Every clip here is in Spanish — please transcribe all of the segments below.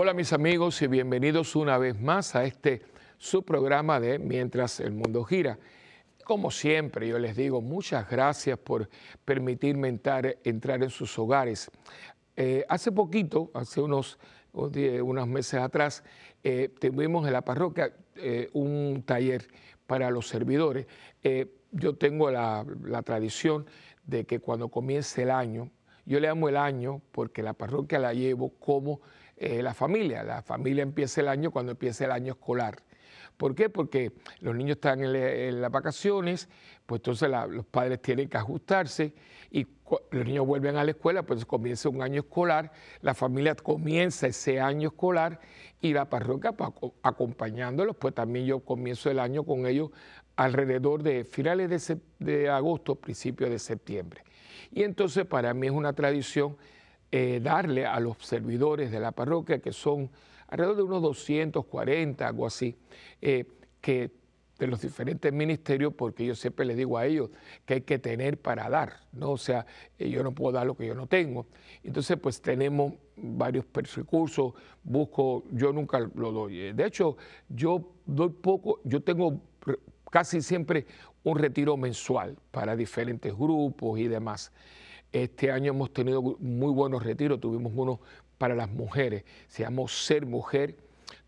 Hola mis amigos y bienvenidos una vez más a este su programa de Mientras el Mundo Gira. Como siempre, yo les digo muchas gracias por permitirme entrar, en sus hogares. Eh, hace poquito, hace unos, unos meses atrás, eh, tuvimos en la parroquia eh, un taller para los servidores. yo tengo la, la tradición de que cuando comience el año, yo le amo el año porque la parroquia la llevo como eh, la familia. La familia empieza el año cuando empieza el año escolar. ¿Por qué? Porque los niños están en, las vacaciones, pues entonces los padres tienen que ajustarse y los niños vuelven a la escuela, pues comienza un año escolar, la familia comienza ese año escolar y la parroquia pues, acompañándolos, pues también yo comienzo el año con ellos alrededor de finales de, de agosto, principios de septiembre. Y entonces para mí es una tradición eh, darle a los servidores de la parroquia, que son alrededor de unos 240, algo así, eh, que de los diferentes ministerios, porque yo siempre les digo a ellos que hay que tener para dar, ¿no? O sea, eh, yo no puedo dar lo que yo no tengo. Entonces, pues tenemos varios recursos, busco, yo nunca lo doy. De hecho, yo doy poco, yo tengo casi siempre un retiro mensual para diferentes grupos y demás. Este año hemos tenido muy buenos retiros, tuvimos uno para las mujeres, se llamó Ser Mujer,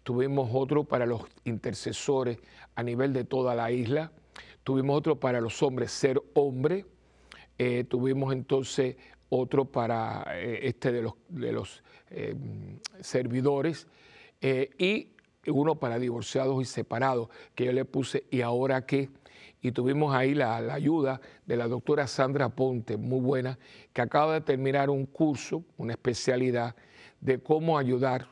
tuvimos otro para los intercesores a nivel de toda la isla, tuvimos otro para los hombres, Ser Hombre, eh, tuvimos entonces otro para eh, este de los, de los eh, servidores y uno para divorciados y separados, que yo le puse, ¿y ahora qué? Y tuvimos ahí la, ayuda de la doctora Sandra Ponte, muy buena, que acaba de terminar un curso, una especialidad de cómo ayudar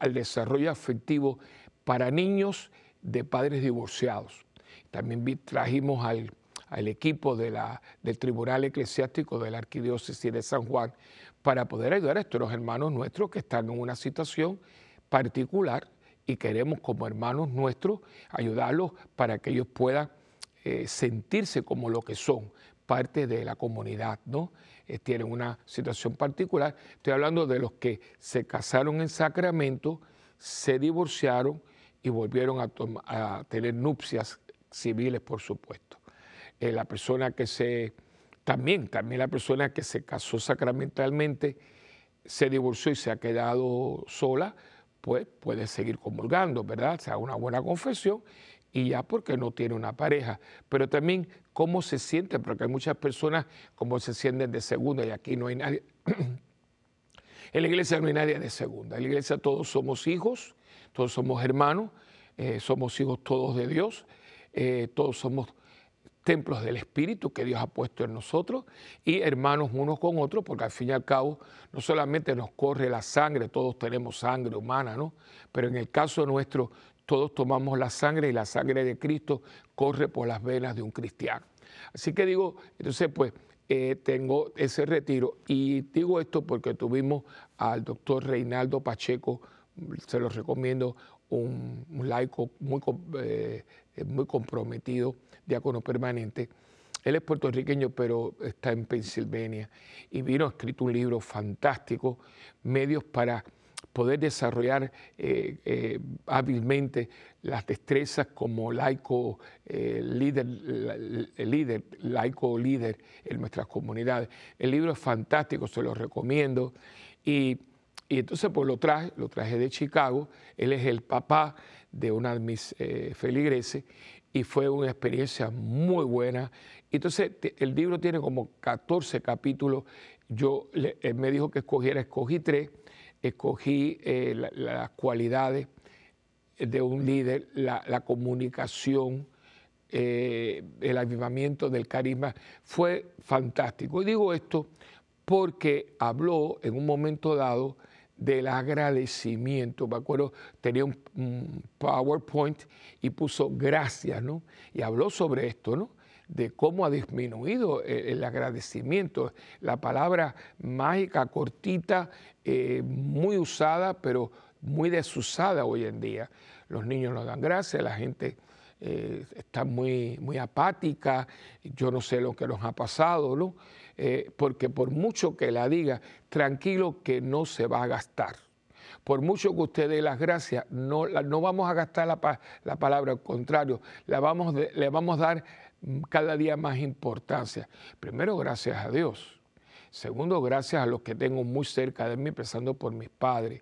al desarrollo afectivo para niños de padres divorciados. También trajimos al, equipo de la, del Tribunal Eclesiástico de la Arquidiócesis de San Juan para poder ayudar a estos hermanos nuestros que están en una situación particular y queremos como hermanos nuestros ayudarlos para que ellos puedan eh, sentirse como lo que son, parte de la comunidad, ¿no? Eh, tienen una situación particular. Estoy hablando de los que se casaron en Sacramento, se divorciaron y volvieron a, tener nupcias civiles, por supuesto. Eh, la persona que se, también, también la persona que se casó sacramentalmente, se divorció y se ha quedado sola, pues puede seguir comulgando, ¿verdad? O sea, una buena confesión y ya porque no tiene una pareja, pero también cómo se siente, porque hay muchas personas como se sienten de segunda y aquí no hay nadie. en la iglesia no hay nadie de segunda, en la iglesia todos somos hijos, todos somos hermanos, eh, somos hijos todos de Dios, eh, todos somos templos del Espíritu que Dios ha puesto en nosotros y hermanos unos con otros, porque al fin y al cabo no solamente nos corre la sangre, todos tenemos sangre humana, ¿no? Pero en el caso nuestro todos tomamos la sangre y la sangre de Cristo corre por las venas de un cristiano. Así que digo, entonces pues eh, tengo ese retiro y digo esto porque tuvimos al doctor Reinaldo Pacheco, se lo recomiendo, un, laico muy, eh, muy comprometido, diácono permanente. Él es puertorriqueño, pero está en Pensilvania y vino, a escrito un libro fantástico, Medios para poder desarrollar eh, eh, hábilmente las destrezas como laico eh, líder, líder, laico líder en nuestras comunidades. El libro es fantástico, se lo recomiendo. Y, entonces pues lo traje, lo traje de Chicago. Él es el papá de una de mis feligreses y fue una experiencia muy buena. Entonces el libro tiene como 14 capítulos. Yo, él me dijo que escogiera, escogí tres escogí eh, las cualidades de un líder, la, comunicación, eh, el avivamiento del carisma, fue fantástico. Y digo esto porque habló en un momento dado del agradecimiento. Me acuerdo, tenía un, PowerPoint y puso gracias, ¿no? Y habló sobre esto, ¿no? de cómo ha disminuido el, agradecimiento. La palabra mágica, cortita, eh, muy usada, pero muy desusada hoy en día. Los niños no dan gracias, la gente eh, está muy, muy apática, yo no sé lo que nos ha pasado, ¿no? Eh, porque por mucho que la diga, tranquilo que no se va a gastar. Por mucho que usted dé las gracias, no, no vamos a gastar la, la palabra, al contrario, la vamos le vamos a dar cada día más importancia. Primero, gracias a Dios. Segundo, gracias a los que tengo muy cerca de mí, empezando por mis padres.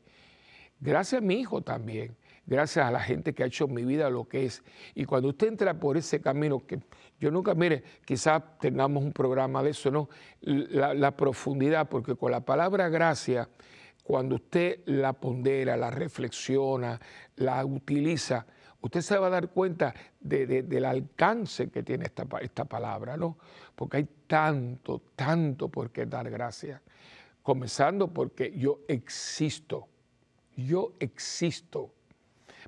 Gracias a mi hijo también. Gracias a la gente que ha hecho mi vida lo que es. Y cuando usted entra por ese camino, que yo nunca, mire, quizás tengamos un programa de eso, ¿no? La, la profundidad, porque con la palabra gracia, cuando usted la pondera, la reflexiona, la utiliza, usted se va a dar cuenta del alcance que tiene esta, esta, palabra, ¿no? Porque hay tanto, tanto por qué dar gracias. Comenzando porque yo existo, yo existo.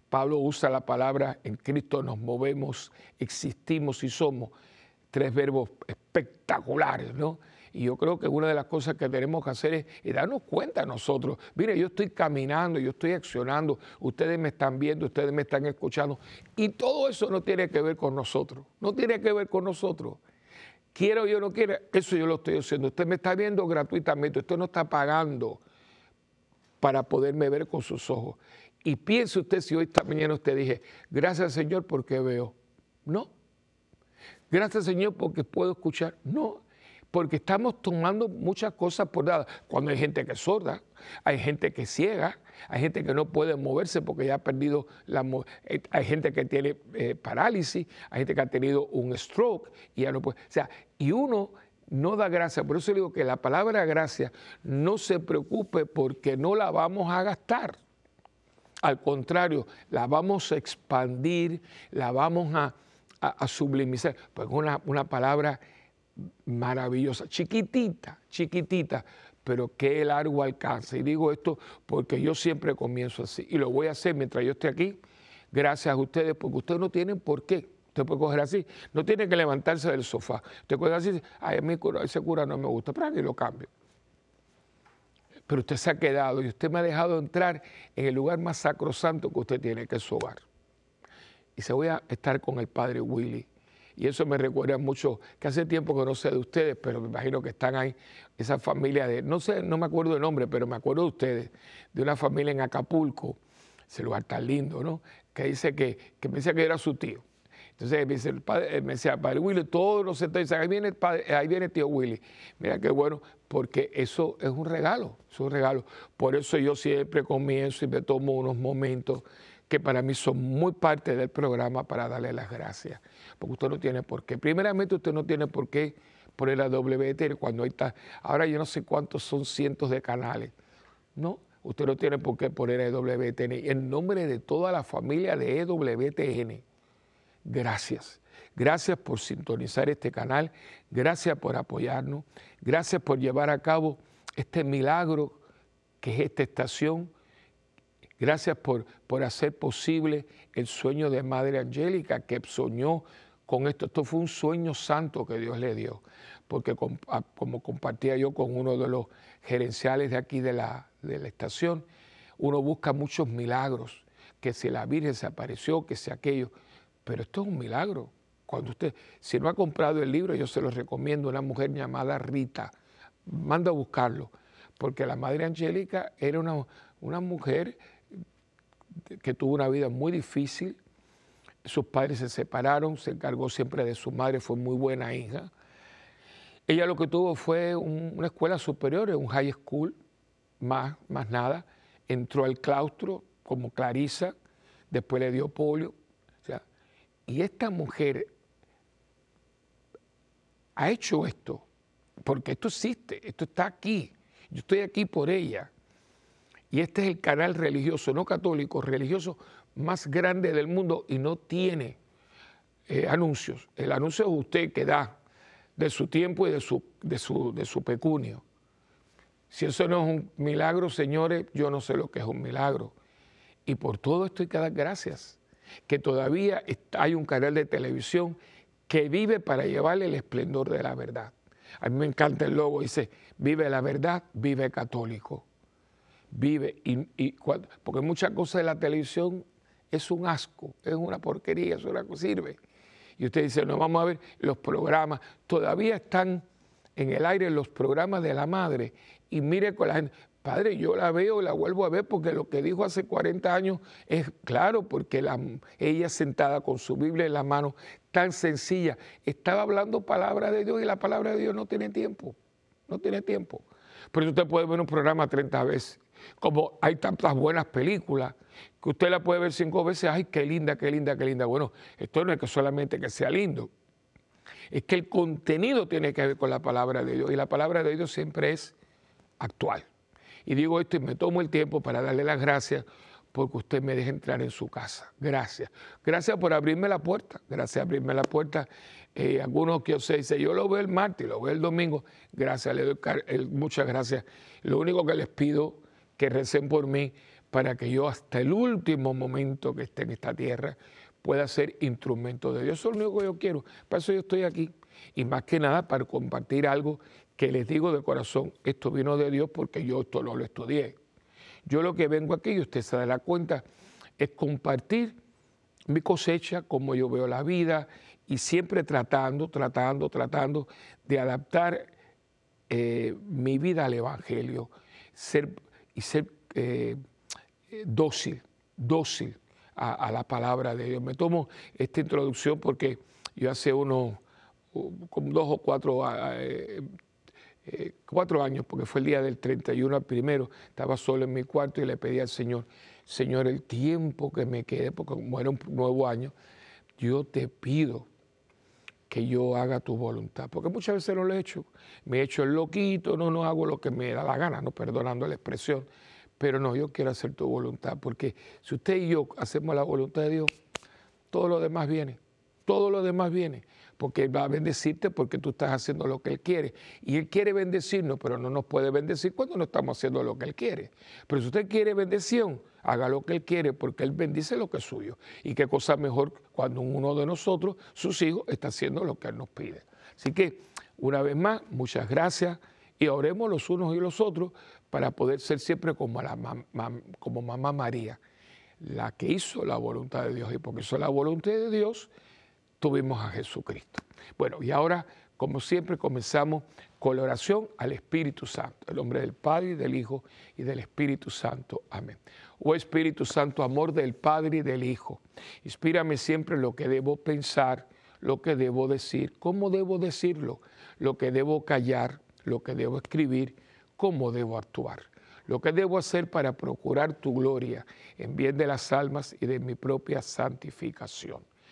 Pablo usa la palabra en Cristo nos movemos, existimos y somos. Tres verbos espectaculares, ¿no? Y yo creo que una de las cosas que tenemos que hacer es, darnos cuenta nosotros. Mire, yo estoy caminando, yo estoy accionando, ustedes me están viendo, ustedes me están escuchando. Y todo eso no tiene que ver con nosotros, no tiene que ver con nosotros. Quiero o yo no quiero, eso yo lo estoy haciendo. Usted me está viendo gratuitamente, usted no está pagando para poderme ver con sus ojos. Y piense usted si hoy esta mañana usted dije, gracias Señor porque veo. No. Gracias Señor porque puedo escuchar. No porque estamos tomando muchas cosas por dadas. Cuando hay gente que es sorda, hay gente que es ciega, hay gente que no puede moverse porque ya ha perdido la eh, hay gente que tiene eh, parálisis, hay gente que ha tenido un stroke y ya no puede. O sea, y uno no da gracia. Por eso digo que la palabra gracia no se preocupe porque no la vamos a gastar. Al contrario, la vamos a expandir, la vamos a, sublimizar. Pues una, una palabra maravillosa, chiquitita, chiquitita, pero qué largo alcance. Y digo esto porque yo siempre comienzo así y lo voy a hacer mientras yo esté aquí, gracias a ustedes, porque ustedes no tienen por qué. Usted puede coger así, no tiene que levantarse del sofá. Usted puede así, ay, a mí ese cura no me gusta, pero aquí lo cambio. Pero usted se ha quedado y usted me ha dejado entrar en el lugar más sacrosanto que usted tiene, que es su hogar. Y se voy a estar con el padre Willy y eso me recuerda mucho, que hace tiempo que no sé de ustedes, pero me imagino que están ahí, esa familia de, no sé, no me acuerdo el nombre, pero me acuerdo de ustedes, de una familia en Acapulco, ese lugar tan lindo, ¿no? Que dice que, que decía que era su tío. Entonces me, dice, el padre, me decía, padre Willy, todos los sectores, ahí viene, el padre, ahí viene el tío Willy. Mira qué bueno, porque eso es un regalo, es un regalo. Por eso yo siempre comienzo y me tomo unos momentos que para mí son muy parte del programa para darle las gracias porque usted no tiene por qué. Primeramente, usted no tiene por qué poner la WTN cuando ahí está. Ahora yo no sé cuántos son cientos de canales. No, usted no tiene por qué poner EWTN. En nombre de toda la familia de EWTN, gracias. Gracias por sintonizar este canal, gracias por apoyarnos, gracias por llevar a cabo este milagro que es esta estación. Gracias por, por hacer posible el sueño de Madre Angélica que soñó con esto. Esto fue un sueño santo que Dios le dio, porque como compartía yo con uno de los gerenciales de aquí de la, de la estación, uno busca muchos milagros, que si la Virgen se apareció, que si aquello, pero esto es un milagro. Cuando usted, si no ha comprado el libro, yo se lo recomiendo, una mujer llamada Rita, manda a buscarlo, porque la Madre Angélica era una, una mujer que tuvo una vida muy difícil, sus padres se separaron, se encargó siempre de su madre, fue muy buena hija. Ella lo que tuvo fue una escuela superior, un high school, más, más nada. Entró al claustro como Clarisa, después le dio polio. y esta mujer ha hecho esto, porque esto existe, esto está aquí. Yo estoy aquí por ella. Y este es el canal religioso, no católico, religioso más grande del mundo y no tiene eh, anuncios. El anuncio es usted que da de su tiempo y de su, de, su, de su pecunio. Si eso no es un milagro, señores, yo no sé lo que es un milagro. Y por todo esto hay que dar gracias, que todavía hay un canal de televisión que vive para llevarle el esplendor de la verdad. A mí me encanta el logo, dice, vive la verdad, vive católico. Vive, y, y porque muchas cosas de la televisión es un asco, es una porquería, eso no sirve. Y usted dice, no, vamos a ver, los programas todavía están en el aire los programas de la madre y mire con la gente, Padre, yo la veo y la vuelvo a ver porque lo que dijo hace 40 años es claro, porque ella sentada con su Biblia en la mano, tan sencilla, estaba hablando palabra de Dios y la palabra de Dios no tiene tiempo, no tiene tiempo. Pero usted puede ver un programa 30 veces, como hay tantas buenas películas, que usted la puede ver cinco veces, ay, qué linda, qué linda, qué linda. Bueno, esto no es que solamente que sea lindo, es que el contenido tiene que ver con la palabra de Dios y la palabra de Dios siempre es actual. Y digo esto y me tomo el tiempo para darle las gracias porque usted me deja entrar en su casa. Gracias. Gracias por abrirme la puerta. Gracias por abrirme la puerta. Eh, algunos que usted dice, yo lo veo el martes, lo veo el domingo. Gracias, le doy muchas gracias. Lo único que les pido que recen por mí para que yo hasta el último momento que esté en esta tierra pueda ser instrumento de Dios. Eso es lo único que yo quiero. Para eso yo estoy aquí. Y más que nada para compartir algo que les digo de corazón, esto vino de Dios porque yo esto no lo estudié. Yo lo que vengo aquí, y usted se da cuenta, es compartir mi cosecha, cómo yo veo la vida y siempre tratando, tratando, tratando de adaptar eh, mi vida al Evangelio ser, y ser eh, dócil, dócil a, la palabra de Dios. Me tomo esta introducción porque yo hace unos como dos o cuatro eh, eh, cuatro años, porque fue el día del 31 al primero, estaba solo en mi cuarto y le pedí al Señor, Señor, el tiempo que me quede, porque como era un nuevo año, yo te pido que yo haga tu voluntad, porque muchas veces no lo he hecho, me he hecho el loquito, no, no hago lo que me da la gana, no perdonando la expresión, pero no, yo quiero hacer tu voluntad, porque si usted y yo hacemos la voluntad de Dios, todo lo demás viene, todo lo demás viene porque Él va a bendecirte porque tú estás haciendo lo que Él quiere. Y Él quiere bendecirnos, pero no nos puede bendecir cuando no estamos haciendo lo que Él quiere. Pero si usted quiere bendición, haga lo que Él quiere porque Él bendice lo que es suyo. Y qué cosa mejor cuando uno de nosotros, sus hijos, está haciendo lo que Él nos pide. Así que, una vez más, muchas gracias y oremos los unos y los otros para poder ser siempre como, la como mamá María, la que hizo la voluntad de Dios. Y porque hizo la voluntad de Dios, tuvimos a Jesucristo. Bueno, y ahora, como siempre, comenzamos con la oración al Espíritu Santo, el nombre del Padre, del Hijo y del Espíritu Santo. Amén. Oh Espíritu Santo, amor del Padre y del Hijo, inspírame siempre lo que debo pensar, lo que debo decir, cómo debo decirlo, lo que debo callar, lo que debo escribir, cómo debo actuar, lo que debo hacer para procurar tu gloria en bien de las almas y de mi propia santificación.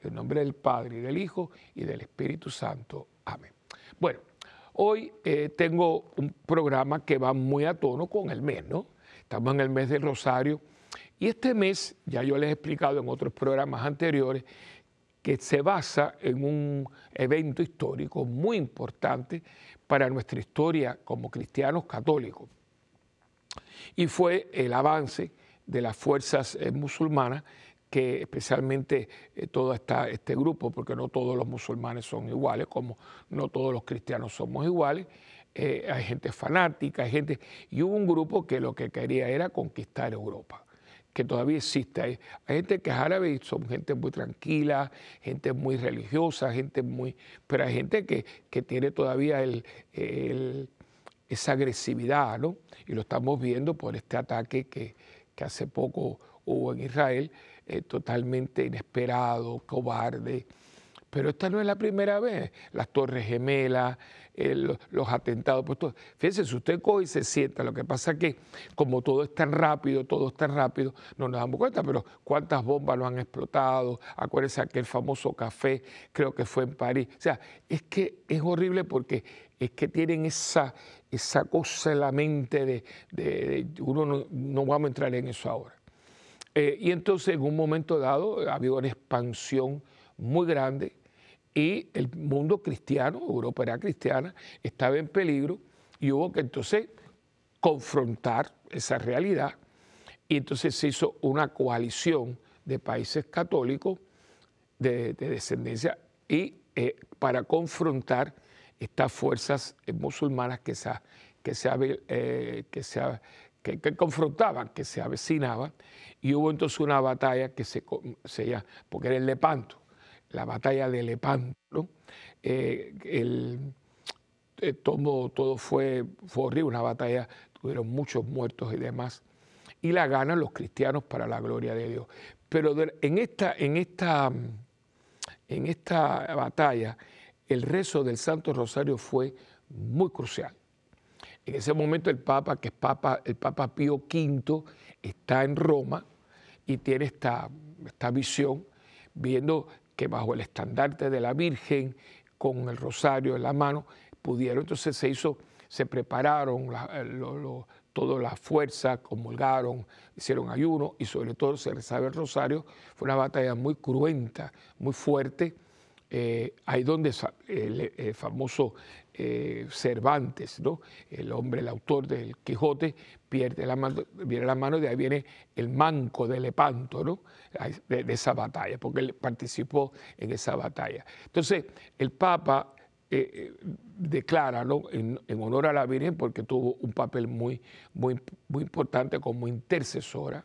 En nombre del Padre y del Hijo y del Espíritu Santo. Amén. Bueno, hoy eh, tengo un programa que va muy a tono con el mes, ¿no? Estamos en el mes del Rosario y este mes, ya yo les he explicado en otros programas anteriores, que se basa en un evento histórico muy importante para nuestra historia como cristianos católicos. Y fue el avance de las fuerzas eh, musulmanas que especialmente eh, todo este grupo, porque no todos los musulmanes son iguales, como no todos los cristianos somos iguales, eh, hay gente fanática, hay gente, y hubo un grupo que lo que quería era conquistar Europa que todavía existe. Hay, gente que es árabe y son gente muy tranquila, gente muy religiosa, gente muy... Pero hay gente que, tiene todavía esa agresividad, ¿no? Y lo estamos viendo por este ataque que, que hace poco hubo en Israel, eh, totalmente inesperado, cobarde. Pero esta no es la primera vez. Las Torres Gemelas, eh, los, atentados. Pues Fíjense, si usted coge y se sienta, lo que pasa es que como todo es tan rápido, todo es tan rápido, no nos damos cuenta, pero cuántas bombas lo han explotado. Acuérdense aquel famoso café, creo que fue en París. O sea, es que es horrible porque es que tienen esa, esa cosa en la mente de, uno no, no vamos a entrar en eso ahora. Eh, y entonces en un momento dado había una expansión muy grande y el mundo cristiano, Europa era cristiana, estaba en peligro y hubo que entonces confrontar esa realidad. Y entonces se hizo una coalición de países católicos de, descendencia y eh, para confrontar estas fuerzas musulmanas que se, que se, eh, que, confrontaban, que se avecinaban, y hubo entonces una batalla que se, se porque era el Lepanto, la batalla de Lepanto, eh, el, eh, todo, todo fue, fue horrible, una batalla, tuvieron muchos muertos y demás, y la ganan los cristianos para la gloria de Dios. Pero en esta, en esta, en esta batalla, el rezo del Santo Rosario fue muy crucial. En ese momento el Papa, que es Papa, el Papa Pío V, está en Roma y tiene esta, esta visión, viendo que bajo el estandarte de la Virgen, con el rosario en la mano, pudieron, entonces se hizo, se prepararon toda la fuerza, comulgaron, hicieron ayuno y sobre todo se rezaba el rosario. Fue una batalla muy cruenta, muy fuerte. Eh, ahí donde el famoso eh, Cervantes, ¿no? el hombre, el autor del Quijote, pierde la mano, viene la mano, de ahí viene el manco de Lepanto, ¿no? de, esa batalla, porque él participó en esa batalla. Entonces, el Papa eh, eh, declara ¿no? en, honor a la Virgen, porque tuvo un papel muy, muy, muy importante como intercesora,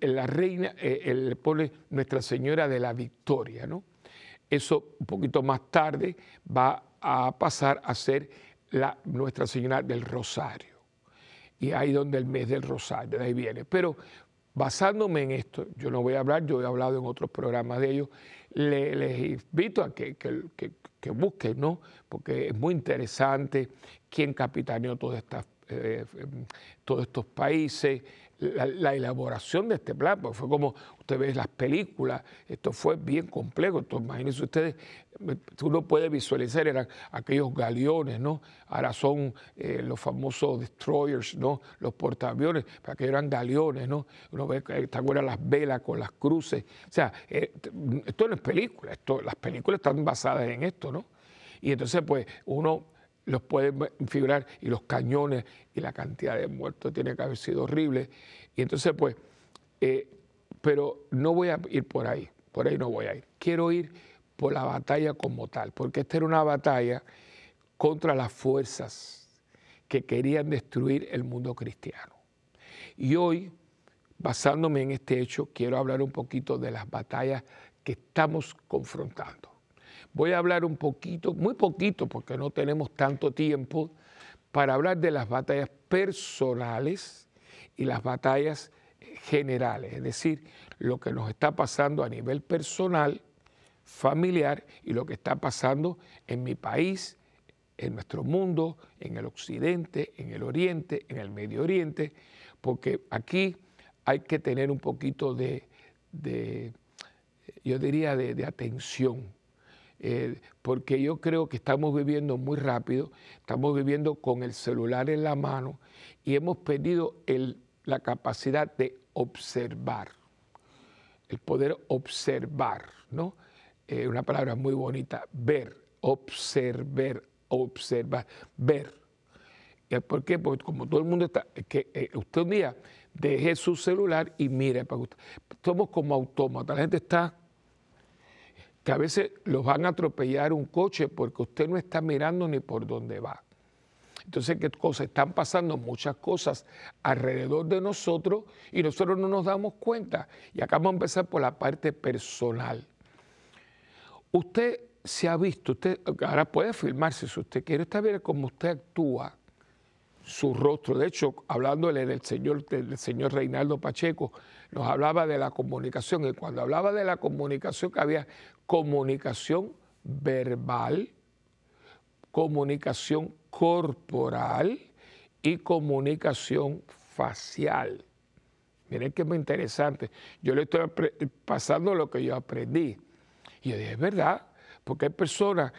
la reina, le pone Nuestra Señora de la Victoria, ¿no? Eso un poquito más tarde va a pasar a ser la Nuestra Señora del Rosario. Y ahí donde el mes del Rosario, de ahí viene. Pero basándome en esto, yo no voy a hablar, yo he hablado en otros programas de ellos, les invito a que, que, busquen, ¿no? Porque es muy interesante quién capitaneó todas estas eh, todos estos países, la, elaboración de este plan, porque fue como usted ve las películas, esto fue bien complejo, entonces imagínense ustedes, uno puede visualizar, eran aquellos galeones, ¿no? Ahora son eh, los famosos destroyers, ¿no? Los portaaviones, para que eran galeones, ¿no? Uno ve, ¿te acuerdas las velas con las cruces? O sea, eh, esto no es película, esto, las películas están basadas en esto, ¿no? Y entonces, pues, uno los pueden figurar y los cañones y la cantidad de muertos tiene que haber sido horrible. Y entonces, pues, eh, pero no voy a ir por ahí, por ahí no voy a ir. Quiero ir por la batalla como tal, porque esta era una batalla contra las fuerzas que querían destruir el mundo cristiano. Y hoy, basándome en este hecho, quiero hablar un poquito de las batallas que estamos confrontando. Voy a hablar un poquito, muy poquito, porque no tenemos tanto tiempo, para hablar de las batallas personales y las batallas generales, es decir, lo que nos está pasando a nivel personal, familiar y lo que está pasando en mi país, en nuestro mundo, en el occidente, en el oriente, en el medio oriente, porque aquí hay que tener un poquito de, yo diría, de atención eh, porque yo creo que estamos viviendo muy rápido, estamos viviendo con el celular en la mano y hemos perdido la capacidad de observar, el poder observar, ¿no? Eh, una palabra muy bonita, ver, observar, observar, ver. ¿Por qué? Porque como todo el mundo está, que eh, usted un día deje su celular y mire, somos como autómatas, la gente está que a veces los van a atropellar un coche porque usted no está mirando ni por dónde va. Entonces, ¿qué cosas? Están pasando muchas cosas alrededor de nosotros y nosotros no nos damos cuenta. Y acá vamos a empezar por la parte personal. Usted se ha visto, usted ahora puede filmarse si usted quiere, está bien cómo usted actúa, su rostro. De hecho, hablándole del señor, del señor Reinaldo Pacheco, nos hablaba de la comunicación. Y cuando hablaba de la comunicación, que había comunicación verbal, comunicación corporal y comunicación facial. Miren es muy interesante. Yo le estoy pasando lo que yo aprendí. Y yo dije, es verdad, porque hay personas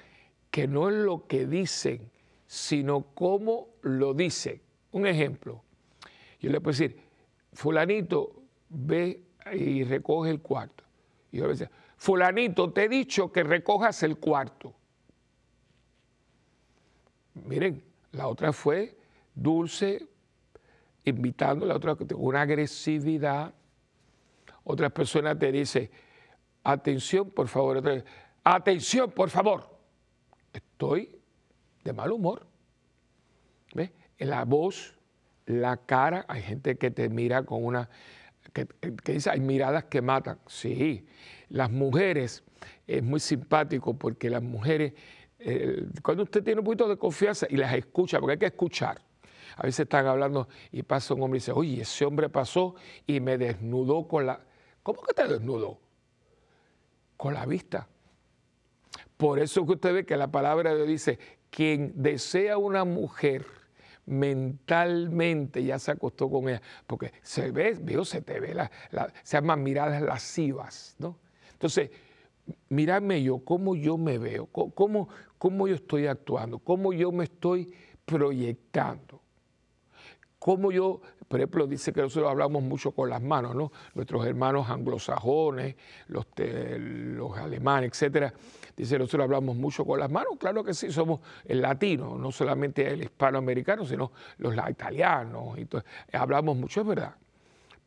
que no es lo que dicen, sino cómo lo dicen. Un ejemplo, yo le puedo decir, fulanito ve y recoge el cuarto. Y yo le decía, fulanito, te he dicho que recojas el cuarto. Miren, la otra fue dulce, invitando, la otra una agresividad. Otra persona te dice, atención, por favor, otra atención, por favor. Estoy de mal humor. ¿Ves? La voz, la cara, hay gente que te mira con una, que, dice, hay miradas que matan. Sí, las mujeres, es muy simpático porque las mujeres, cuando usted tiene un poquito de confianza y las escucha, porque hay que escuchar, a veces están hablando y pasa un hombre y dice, oye, ese hombre pasó y me desnudó con la... ¿Cómo que te desnudó? Con la vista. Por eso que usted ve que la palabra de Dios dice, quien desea una mujer mentalmente ya se acostó con ella, porque se ve, veo, se te ve, se llaman miradas lascivas, ¿no? Entonces, mirarme yo, cómo yo me veo, cómo, cómo yo estoy actuando, cómo yo me estoy proyectando. Cómo yo, por ejemplo, dice que nosotros hablamos mucho con las manos, ¿no? Nuestros hermanos anglosajones, los, alemanes, etcétera. Dice, nosotros hablamos mucho con las manos. Claro que sí, somos el latino, no solamente el hispanoamericano, sino los italianos. Hablamos mucho, es verdad.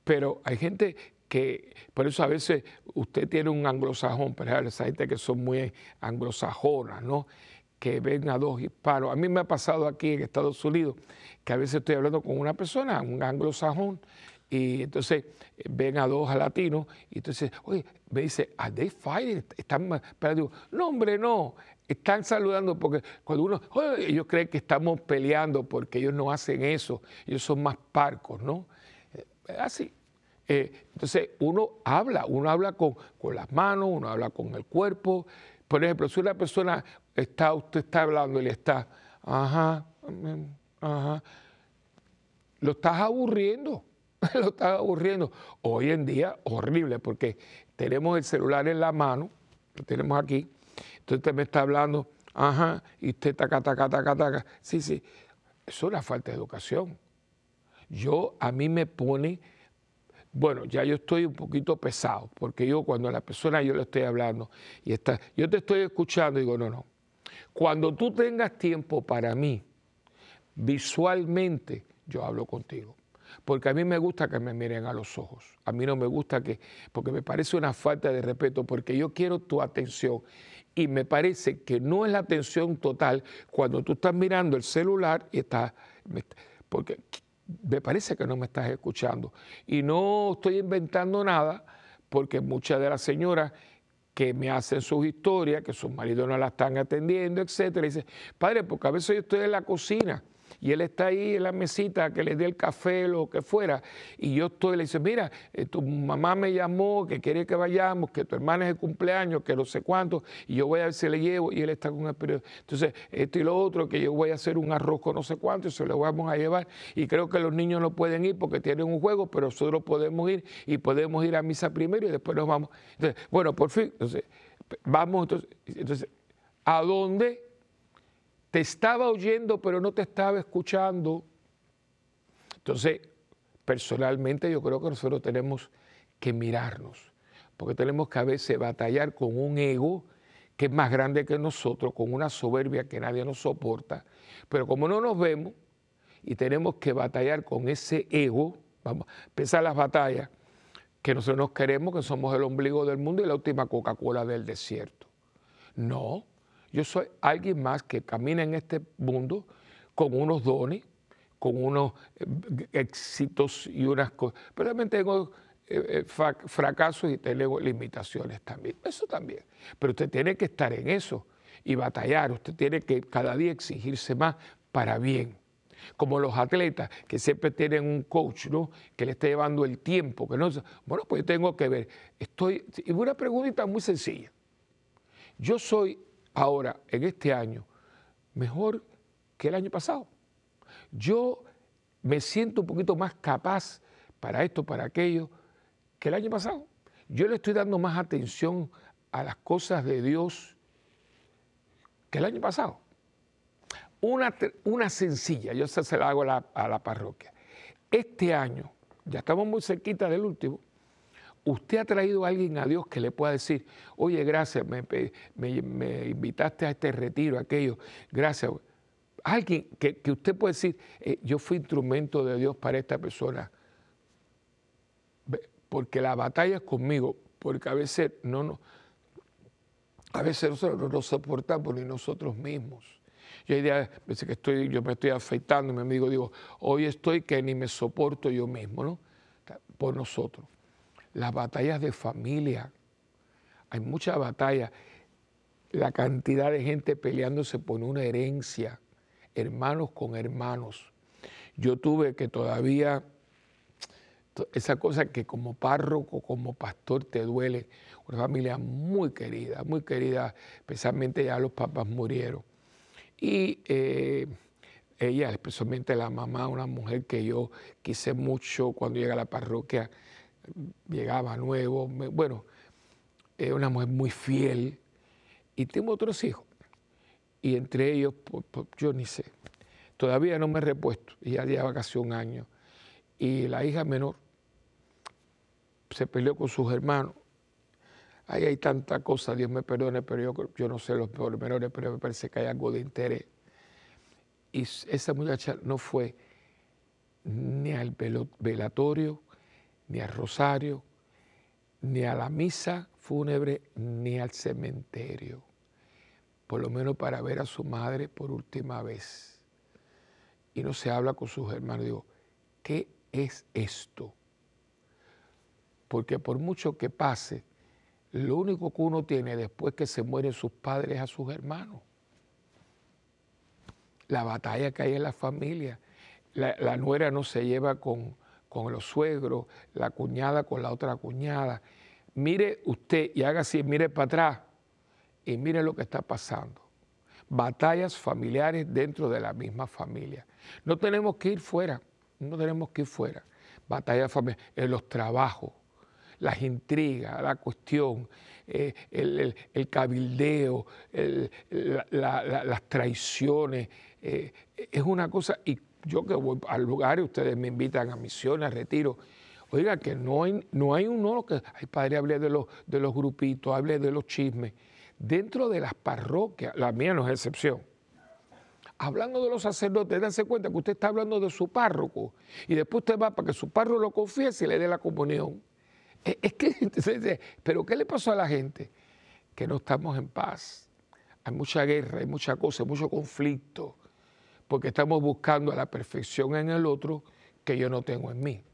Pero hay gente que, por eso a veces usted tiene un anglosajón, pero esa gente que son muy anglosajonas, ¿no? Que ven a dos hispanos. A mí me ha pasado aquí en Estados Unidos que a veces estoy hablando con una persona, un anglosajón, y entonces eh, ven a dos latinos, y entonces, oye, me dice, ¿are they fighting? ¿Están Pero digo, no, hombre, no. Están saludando porque cuando uno, oye, ellos creen que estamos peleando porque ellos no hacen eso, ellos son más parcos, ¿no? Eh, así. Eh, entonces uno habla, uno habla con, con las manos, uno habla con el cuerpo. Por ejemplo, si una persona está, usted está hablando y le está, ajá, ajá, lo estás aburriendo, lo estás aburriendo. Hoy en día, horrible, porque tenemos el celular en la mano, lo tenemos aquí, entonces usted me está hablando, ajá, y usted taca, taca, taca, taca. Sí, sí, eso es una falta de educación. Yo, a mí me pone, bueno, ya yo estoy un poquito pesado, porque yo cuando a la persona yo le estoy hablando y está, yo te estoy escuchando, digo, no, no, cuando tú tengas tiempo para mí, visualmente, yo hablo contigo. Porque a mí me gusta que me miren a los ojos. A mí no me gusta que, porque me parece una falta de respeto, porque yo quiero tu atención. Y me parece que no es la atención total cuando tú estás mirando el celular y estás, porque me parece que no me estás escuchando. Y no estoy inventando nada, porque muchas de las señoras que me hacen sus historias, que sus maridos no la están atendiendo, etcétera. Y dice, padre, porque a veces yo estoy en la cocina y él está ahí en la mesita que le dé el café, lo que fuera, y yo estoy, le dice, mira, eh, tu mamá me llamó, que quiere que vayamos, que tu hermana es de cumpleaños, que no sé cuánto, y yo voy a ver si le llevo, y él está con el periodo. Entonces, esto y lo otro, que yo voy a hacer un arroz con no sé cuánto, y se lo vamos a llevar, y creo que los niños no pueden ir porque tienen un juego, pero nosotros podemos ir, y podemos ir a misa primero, y después nos vamos. Entonces, bueno, por fin, entonces, vamos, entonces, entonces ¿a dónde? Te estaba oyendo pero no te estaba escuchando. Entonces, personalmente yo creo que nosotros tenemos que mirarnos, porque tenemos que a veces batallar con un ego que es más grande que nosotros, con una soberbia que nadie nos soporta, pero como no nos vemos y tenemos que batallar con ese ego, vamos empezar las batallas, que nosotros nos queremos, que somos el ombligo del mundo y la última Coca-Cola del desierto. No, yo soy alguien más que camina en este mundo con unos dones, con unos eh, éxitos y unas cosas. Pero también tengo eh, eh, fracasos y tengo limitaciones también. Eso también. Pero usted tiene que estar en eso y batallar. Usted tiene que cada día exigirse más para bien. Como los atletas que siempre tienen un coach, ¿no? Que le está llevando el tiempo, que no. Bueno, pues yo tengo que ver. Estoy. Y una pregunta muy sencilla. Yo soy ahora, en este año, mejor que el año pasado. Yo me siento un poquito más capaz para esto, para aquello, que el año pasado. Yo le estoy dando más atención a las cosas de Dios que el año pasado. Una, una sencilla, yo se la hago a la, a la parroquia. Este año, ya estamos muy cerquita del último, usted ha traído a alguien a Dios que le pueda decir, oye, gracias, me, invitaste a este retiro, aquello, gracias. Alguien que, usted puede decir, eh, yo fui instrumento de Dios para esta persona, porque la batalla es conmigo, porque a veces no, no a veces nosotros no nos soportamos ni nosotros mismos. Yo hay días que estoy, yo me estoy afeitando mi amigo digo, hoy estoy que ni me soporto yo mismo, ¿no? Por nosotros. Las batallas de familia, hay muchas batallas. La cantidad de gente peleándose por una herencia, hermanos con hermanos. Yo tuve que todavía, esa cosa que como párroco, como pastor te duele, una familia muy querida, muy querida, especialmente ya los papás murieron. Y eh, ella, especialmente la mamá, una mujer que yo quise mucho cuando llega a la parroquia, llegaba nuevo, bueno, es una mujer muy fiel. Y tengo otros hijos. Y entre ellos, yo ni sé, todavía no me he repuesto, ya lleva casi un año. Y la hija menor se peleó con sus hermanos Ahí hay tanta cosa, Dios me perdone, pero yo, yo no sé los menores, pero me parece que hay algo de interés. Y esa muchacha no fue ni al velatorio, ni al rosario, ni a la misa fúnebre, ni al cementerio. Por lo menos para ver a su madre por última vez. Y no se habla con sus hermanos. Digo, ¿qué es esto? Porque por mucho que pase, lo único que uno tiene después que se mueren sus padres a sus hermanos. La batalla que hay en la familia. La, nuera no se lleva con, con los suegros, la cuñada con la otra cuñada. Mire usted y haga así, mire para atrás y mire lo que está pasando. Batallas familiares dentro de la misma familia. No tenemos que ir fuera, no tenemos que ir fuera. Batallas familiares en los trabajos, las intrigas, la cuestión, eh, el, cabildeo, las traiciones. Eh, es una cosa, y yo que voy al lugar y ustedes me invitan a misiones, a retiro, oiga, que no hay, no hay uno que, ay padre, hable de los, de los grupitos, hable de los chismes. Dentro de las parroquias, la mía no es excepción, hablando de los sacerdotes, dense cuenta que usted está hablando de su párroco y después usted va para que su párroco lo confiese y le dé la comunión. Es que, pero ¿qué le pasó a la gente? Que no estamos en paz. Hay mucha guerra, hay mucha cosa, mucho conflicto, porque estamos buscando la perfección en el otro que yo no tengo en mí.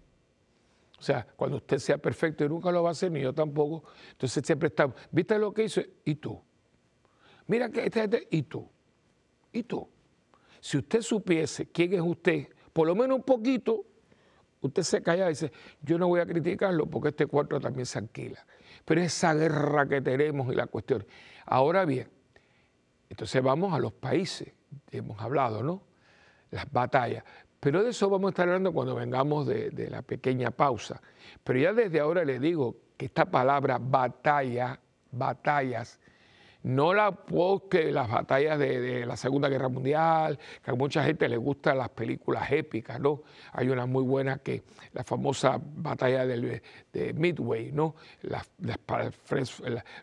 O sea, cuando usted sea perfecto y nunca lo va a hacer, ni yo tampoco, entonces siempre estamos, ¿viste lo que hizo? ¿Y tú? Mira que este, este, ¿y tú? ¿Y tú? Si usted supiese quién es usted, por lo menos un poquito, usted se calla y dice, yo no voy a criticarlo porque este cuarto también se alquila. Pero esa guerra que tenemos y la cuestión. Ahora bien, entonces vamos a los países, hemos hablado, ¿no? Las batallas. Pero de eso vamos a estar hablando cuando vengamos de, de la pequeña pausa. Pero ya desde ahora le digo que esta palabra batalla, batallas, no la que las batallas de, la Segunda Guerra Mundial, que a mucha gente le gustan las películas épicas, ¿no? Hay una muy buena que, la famosa batalla de Midway, ¿no?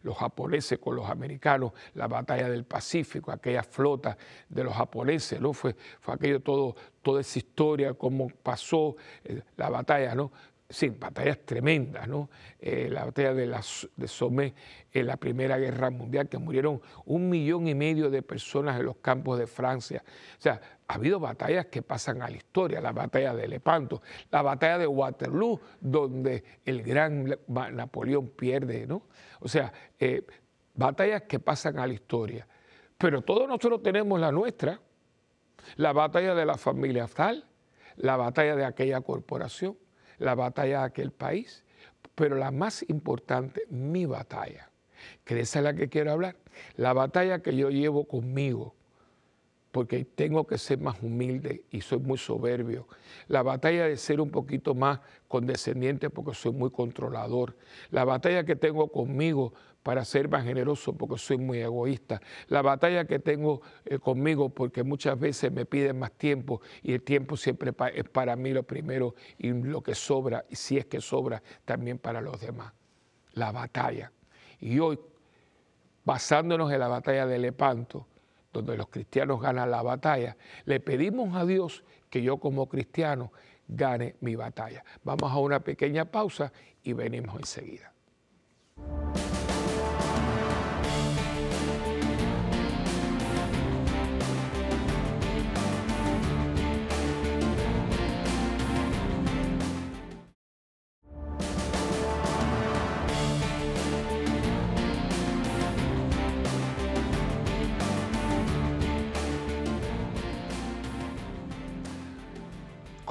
los japoneses con los americanos, la batalla del Pacífico, aquella flota de los japoneses, ¿no? Fue, fue aquello todo, toda esa historia, cómo pasó eh, la batalla, ¿no? Sí, batallas tremendas, ¿no? Eh, la batalla de, la, de Somme en la Primera Guerra Mundial, que murieron un millón y medio de personas en los campos de Francia. O sea, ha habido batallas que pasan a la historia, la batalla de Lepanto, la batalla de Waterloo, donde el gran Napoleón pierde, ¿no? O sea, eh, batallas que pasan a la historia. Pero todos nosotros tenemos la nuestra, la batalla de la familia tal, la batalla de aquella corporación la batalla de aquel país, pero la más importante, mi batalla, que esa es la que quiero hablar, la batalla que yo llevo conmigo, porque tengo que ser más humilde y soy muy soberbio. La batalla de ser un poquito más condescendiente porque soy muy controlador. La batalla que tengo conmigo para ser más generoso porque soy muy egoísta. La batalla que tengo eh, conmigo porque muchas veces me piden más tiempo y el tiempo siempre es para mí lo primero y lo que sobra, y si es que sobra, también para los demás. La batalla. Y hoy, basándonos en la batalla de Lepanto, donde los cristianos ganan la batalla, le pedimos a Dios que yo como cristiano gane mi batalla. Vamos a una pequeña pausa y venimos enseguida.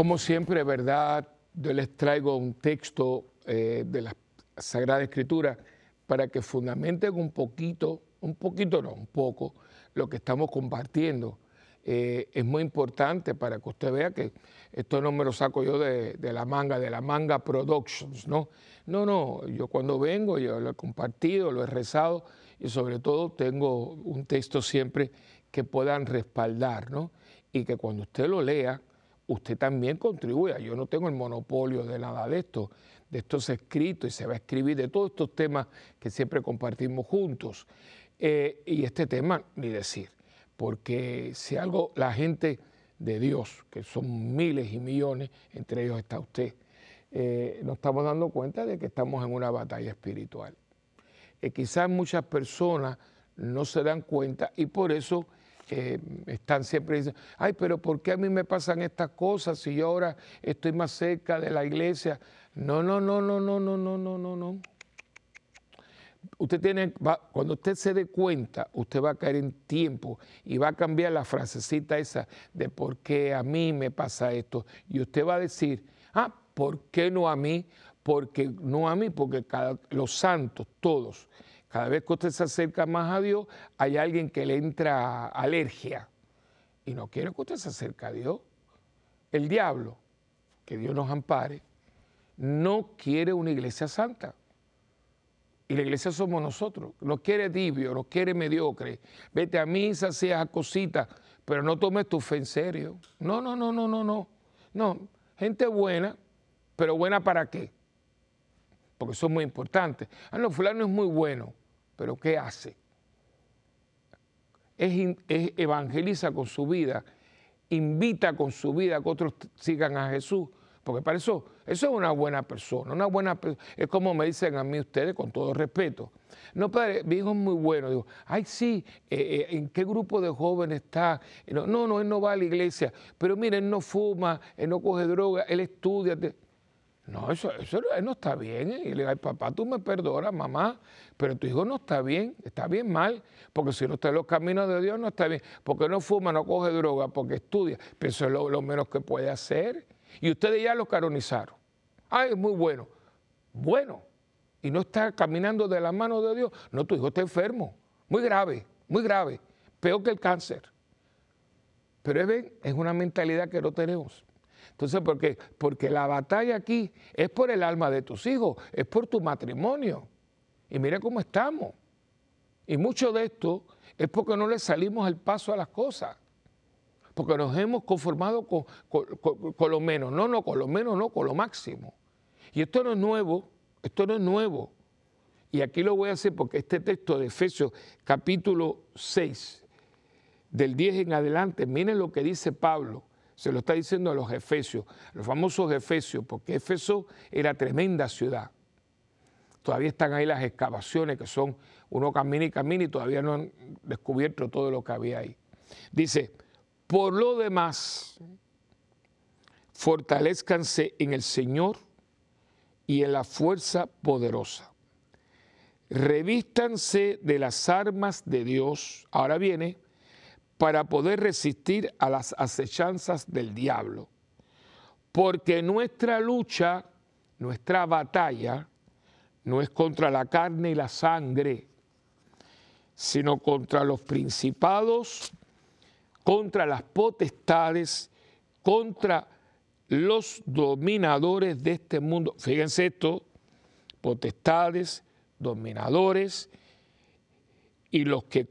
Como siempre, ¿verdad? Yo les traigo un texto eh, de la Sagrada Escritura para que fundamenten un poquito, un poquito no, un poco, lo que estamos compartiendo. Eh, es muy importante para que usted vea que esto no me lo saco yo de, de, la manga, de la manga Productions, ¿no? No, no, yo cuando vengo, yo lo he compartido, lo he rezado y sobre todo tengo un texto siempre que puedan respaldar, ¿no? Y que cuando usted lo lea, usted también contribuya. Yo no tengo el monopolio de nada de esto, de estos escritos y se va a escribir de todos estos temas que siempre compartimos juntos. Eh, y este tema, ni decir, porque si algo la gente de Dios, que son miles y millones, entre ellos está usted, eh, nos estamos dando cuenta de que estamos en una batalla espiritual. Eh, quizás muchas personas no se dan cuenta y por eso están siempre diciendo, ay, pero ¿por qué a mí me pasan estas cosas si yo ahora estoy más cerca de la iglesia? No, no, no, no, no, no, no, no, no, no. Usted tiene, cuando usted se dé cuenta, usted va a caer en tiempo y va a cambiar la frasecita esa de por qué a mí me pasa esto. Y usted va a decir, ah, ¿por qué no a mí? Porque no a mí, porque los santos, todos, cada vez que usted se acerca más a Dios, hay alguien que le entra alergia y no quiere que usted se acerque a Dios. El diablo, que Dios nos ampare, no quiere una iglesia santa. Y la iglesia somos nosotros. No quiere tibio, no quiere mediocre. Vete a misa, seas cosita, pero no tomes tu fe en serio. No, no, no, no, no, no. No, gente buena, pero buena para qué? Porque eso es muy importante. Ah, no, fulano es muy bueno pero ¿qué hace? Es, evangeliza con su vida, invita con su vida a que otros sigan a Jesús, porque para eso, eso es una buena persona, una buena es como me dicen a mí ustedes con todo respeto. No, padre, mi hijo es muy bueno. Digo, ay, sí, eh, eh, ¿en qué grupo de jóvenes está? No, no, él no va a la iglesia, pero mire, él no fuma, él no coge droga, él estudia. No, eso, eso no está bien. ¿eh? Y le digo, papá, tú me perdonas, mamá, pero tu hijo no está bien, está bien mal, porque si no está en los caminos de Dios, no está bien. Porque no fuma, no coge droga, porque estudia. Pero eso es lo, menos que puede hacer. Y ustedes ya lo canonizaron. Ay, es muy bueno. Bueno. Y no está caminando de la mano de Dios. No, tu hijo está enfermo. Muy grave, muy grave. Peor que el cáncer. Pero es, es una mentalidad que no tenemos. Entonces, ¿por qué? Porque la batalla aquí es por el alma de tus hijos, es por tu matrimonio. Y mira cómo estamos. Y mucho de esto es porque no le salimos el paso a las cosas. Porque nos hemos conformado con, con, lo menos. No, no, con lo menos, no, con lo máximo. Y esto no es nuevo, esto no es nuevo. Y aquí lo voy a hacer porque este texto de Efesios capítulo 6, del 10 en adelante, miren lo que dice Pablo se lo está diciendo a los efesios, los famosos efesios, porque Éfeso era tremenda ciudad. Todavía están ahí las excavaciones que son, uno camina y camina y todavía no han descubierto todo lo que había ahí. Dice, por lo demás, fortalezcanse en el Señor y en la fuerza poderosa. Revístanse de las armas de Dios. Ahora viene, para poder resistir a las acechanzas del diablo. Porque nuestra lucha, nuestra batalla, no es contra la carne y la sangre, sino contra los principados, contra las potestades, contra los dominadores de este mundo. Fíjense esto, potestades, dominadores y los que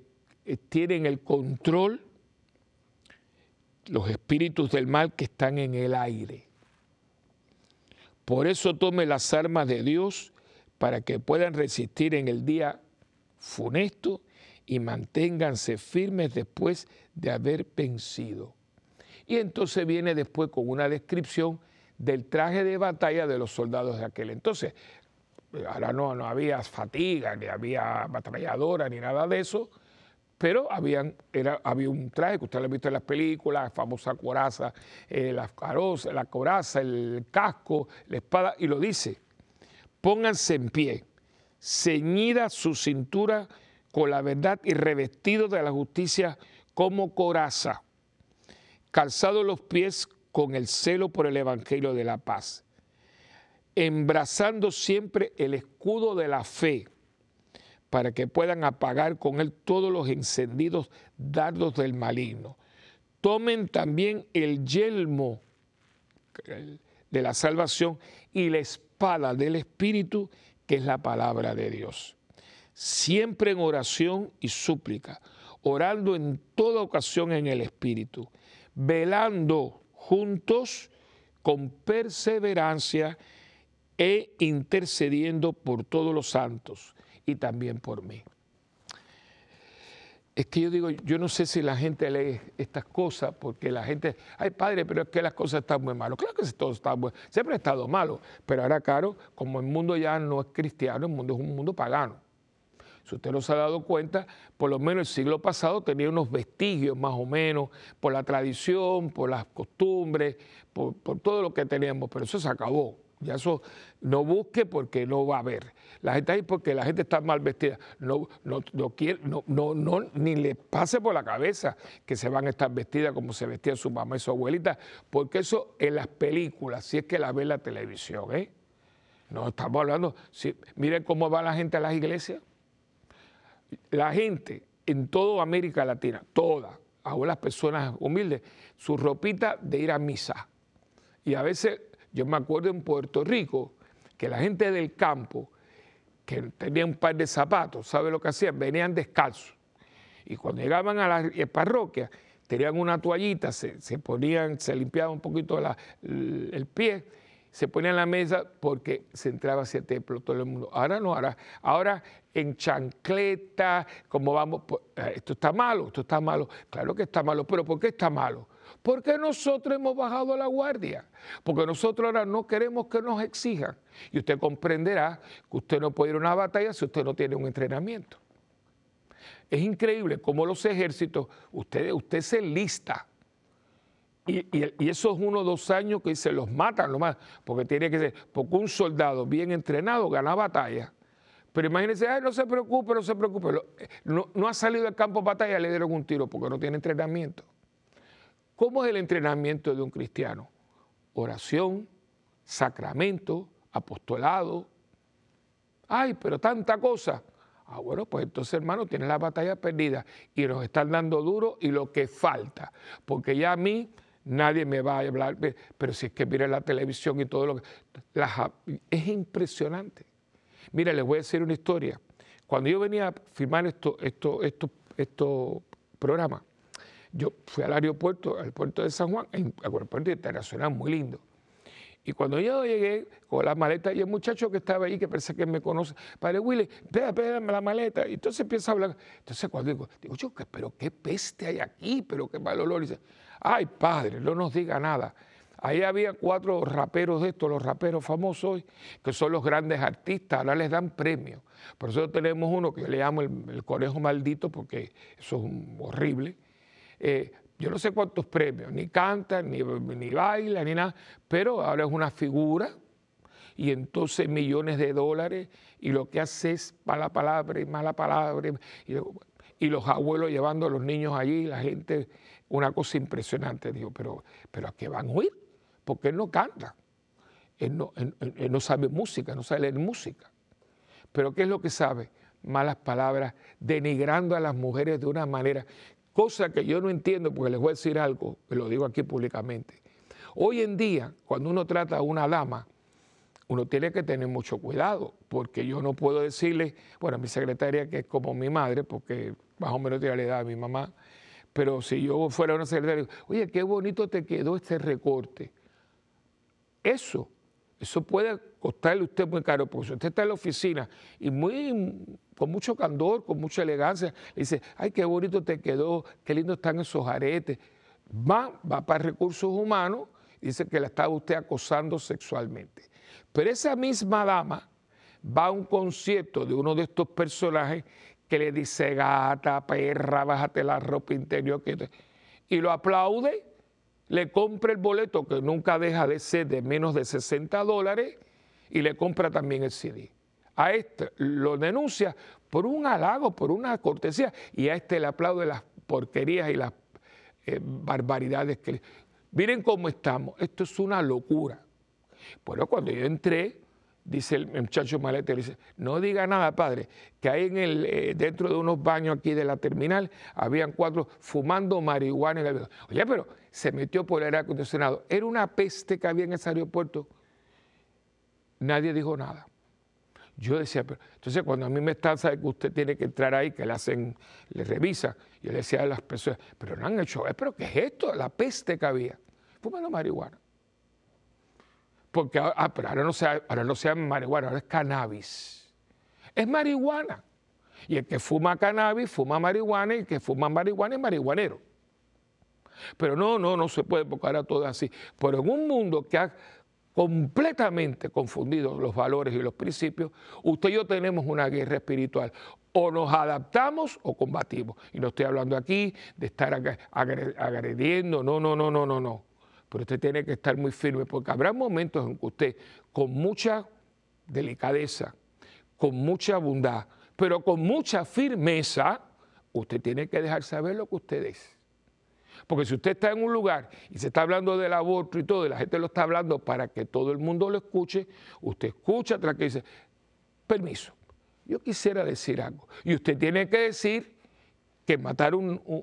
eh, tienen el control, los espíritus del mal que están en el aire. Por eso tome las armas de Dios para que puedan resistir en el día funesto y manténganse firmes después de haber vencido. Y entonces viene después con una descripción del traje de batalla de los soldados de aquel entonces. Ahora no, no había fatiga, ni había batalladora, ni nada de eso, pero era, había un traje que usted lo ha visto en las películas, la famosa coraza, eh, la, la coraza, el casco, la espada, y lo dice, pónganse en pie, ceñida su cintura con la verdad y revestido de la justicia como coraza, calzado los pies con el celo por el Evangelio de la paz, embrazando siempre el escudo de la fe, para que puedan apagar con él todos los encendidos dardos del maligno. Tomen también el yelmo de la salvación y la espada del Espíritu, que es la palabra de Dios. Siempre en oración y súplica, orando en toda ocasión en el Espíritu, velando juntos con perseverancia e intercediendo por todos los santos y también por mí. Es que yo digo, yo no sé si la gente lee estas cosas porque la gente, ay padre, pero es que las cosas están muy malas. Claro que todo está bueno, siempre ha estado malo, pero ahora, claro, como el mundo ya no es cristiano, el mundo es un mundo pagano. Si usted no se ha dado cuenta, por lo menos el siglo pasado tenía unos vestigios más o menos por la tradición, por las costumbres, por, por todo lo que teníamos, pero eso se acabó. Ya eso no busque porque no va a haber. La gente ahí porque la gente está mal vestida. No, no, no, quiere, no, no, ni le pase por la cabeza que se van a estar vestidas como se vestían su mamá y su abuelita, porque eso en las películas, si es que la ve la televisión, ¿eh? No estamos hablando. Si, miren cómo va la gente a las iglesias. La gente en toda América Latina, toda, aún las personas humildes, su ropita de ir a misa. Y a veces yo me acuerdo en Puerto Rico que la gente del campo, que tenía un par de zapatos, ¿sabe lo que hacían? Venían descalzos. Y cuando llegaban a la parroquia, tenían una toallita, se, ponían, se limpiaban un poquito el, pie, se ponían en la mesa porque se entraba hacia el templo todo el mundo. Ahora no, ahora, ahora en chancleta, como vamos, pues, eh, esto está malo, esto está malo. Claro que está malo, pero ¿por qué está malo? Porque nosotros hemos bajado la guardia, porque nosotros ahora no queremos que nos exijan. Y usted comprenderá que usted no puede ir a una batalla si usted no tiene un entrenamiento. Es increíble cómo los ejércitos, usted, usted se lista. Y, esos uno o dos años que se los matan nomás, porque tiene que ser, porque un soldado bien entrenado gana batalla. Pero imagínense, no se preocupe, no se preocupe. No, no ha salido del campo de batalla, le dieron un tiro porque no tiene entrenamiento. ¿Cómo es el entrenamiento de un cristiano? Oración, sacramento, apostolado. Ay, pero tanta cosa. Ah, bueno, pues entonces, hermano, tiene la batalla perdida y nos están dando duro y lo que falta. Porque ya a mí nadie me va a hablar, pero si es que mire la televisión y todo lo que... es impresionante. Mira, les voy a decir una historia. Cuando yo venía a firmar estos esto, esto, esto programas, yo fui al aeropuerto, al puerto de San Juan, un aeropuerto internacional muy lindo. Y cuando yo llegué con la maleta, y el muchacho que estaba ahí, que pensé que me conoce, padre Willy, espérame la maleta. Y entonces empieza a hablar. Entonces cuando digo, digo yo, pero qué peste hay aquí, pero qué mal olor. Y dice, ay padre, no nos diga nada. Ahí había cuatro raperos de estos, los raperos famosos que son los grandes artistas, ahora les dan premios. Por eso tenemos uno que yo le llamo el, conejo maldito, porque eso es horrible eh, yo no sé cuántos premios, ni canta, ni, ni baila, ni nada, pero ahora es una figura y entonces millones de dólares y lo que hace es mala palabra y mala palabra y, los abuelos llevando a los niños allí, la gente, una cosa impresionante. Digo, pero, pero ¿a qué van a oír? Porque él no canta, él no, él no sabe música, no sabe leer música. Pero ¿qué es lo que sabe? Malas palabras, denigrando a las mujeres de una manera Cosa que yo no entiendo, porque les voy a decir algo, que lo digo aquí públicamente. Hoy en día, cuando uno trata a una dama, uno tiene que tener mucho cuidado, porque yo no puedo decirle, bueno, a mi secretaria que es como mi madre, porque más o menos tiene la edad de mi mamá, pero si yo fuera una secretaria, oye, qué bonito te quedó este recorte. Eso, eso puede costarle a usted muy caro, porque si usted está en la oficina y muy, con mucho candor, con mucha elegancia, le dice, ay, qué bonito te quedó, qué lindo están esos aretes. Va, va para recursos humanos y dice que la está usted acosando sexualmente. Pero esa misma dama va a un concierto de uno de estos personajes que le dice, gata, perra, bájate la ropa interior, y lo aplaude, le compra el boleto que nunca deja de ser de menos de 60 dólares y le compra también el CD. A este lo denuncia por un halago, por una cortesía, y a este le aplaude las porquerías y las eh, barbaridades que... Miren cómo estamos, esto es una locura. Bueno, cuando yo entré, dice el muchacho malete, dice, no diga nada, padre, que ahí en el, eh, dentro de unos baños aquí de la terminal habían cuatro fumando marihuana. En el... Oye, pero se metió por el aire acondicionado. Era una peste que había en ese aeropuerto. Nadie dijo nada. Yo decía, pero entonces cuando a mí me están, sabe que usted tiene que entrar ahí, que le hacen, le revisa, yo decía a las personas, pero no han hecho, eh, pero ¿qué es esto? La peste que había, fumando marihuana. Porque ah, pero ahora no, sea, ahora no sea marihuana, ahora es cannabis. Es marihuana. Y el que fuma cannabis, fuma marihuana, y el que fuma marihuana es marihuanero. Pero no, no, no se puede, porque ahora todo así. Pero en un mundo que ha completamente confundido los valores y los principios, usted y yo tenemos una guerra espiritual. O nos adaptamos o combatimos. Y no estoy hablando aquí de estar agrediendo, no, no, no, no, no, no pero usted tiene que estar muy firme porque habrá momentos en que usted con mucha delicadeza, con mucha bondad, pero con mucha firmeza, usted tiene que dejar saber lo que usted es. Porque si usted está en un lugar y se está hablando del aborto y todo, y la gente lo está hablando para que todo el mundo lo escuche, usted escucha tras que dice, permiso, yo quisiera decir algo. Y usted tiene que decir que matar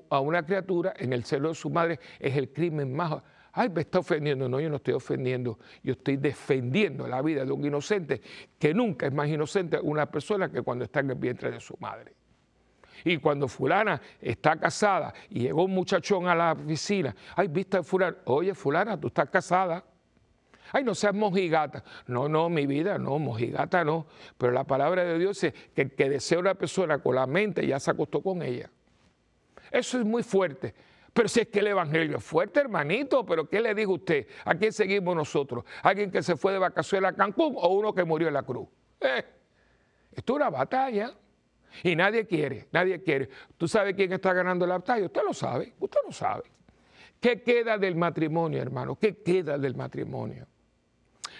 a una criatura en el celo de su madre es el crimen más ay, me está ofendiendo. No, yo no estoy ofendiendo, yo estoy defendiendo la vida de un inocente, que nunca es más inocente una persona que cuando está en el vientre de su madre. Y cuando fulana está casada y llegó un muchachón a la oficina, ay, viste a fulana, oye, fulana, tú estás casada. Ay, no seas mojigata. No, no, mi vida, no, mojigata no. Pero la palabra de Dios es que el que desea una persona con la mente ya se acostó con ella. Eso es muy fuerte. Pero si es que el Evangelio es fuerte, hermanito, pero ¿qué le dijo usted? ¿A quién seguimos nosotros? ¿Alguien que se fue de vacaciones a Cancún o uno que murió en la cruz? Eh, esto es una batalla y nadie quiere, nadie quiere. ¿Tú sabes quién está ganando la batalla? Usted lo sabe, usted lo sabe. ¿Qué queda del matrimonio, hermano? ¿Qué queda del matrimonio?